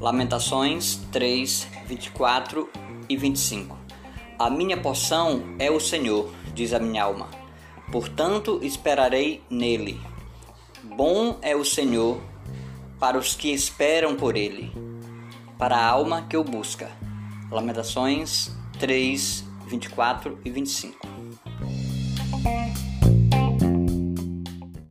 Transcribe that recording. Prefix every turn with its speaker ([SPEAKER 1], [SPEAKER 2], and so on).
[SPEAKER 1] Lamentações 3, 24 e 25. A minha porção é o Senhor, diz a minha alma. Portanto, esperarei nele. Bom é o Senhor para os que esperam por ele, para a alma que o busca. Lamentações 3, 24 e 25.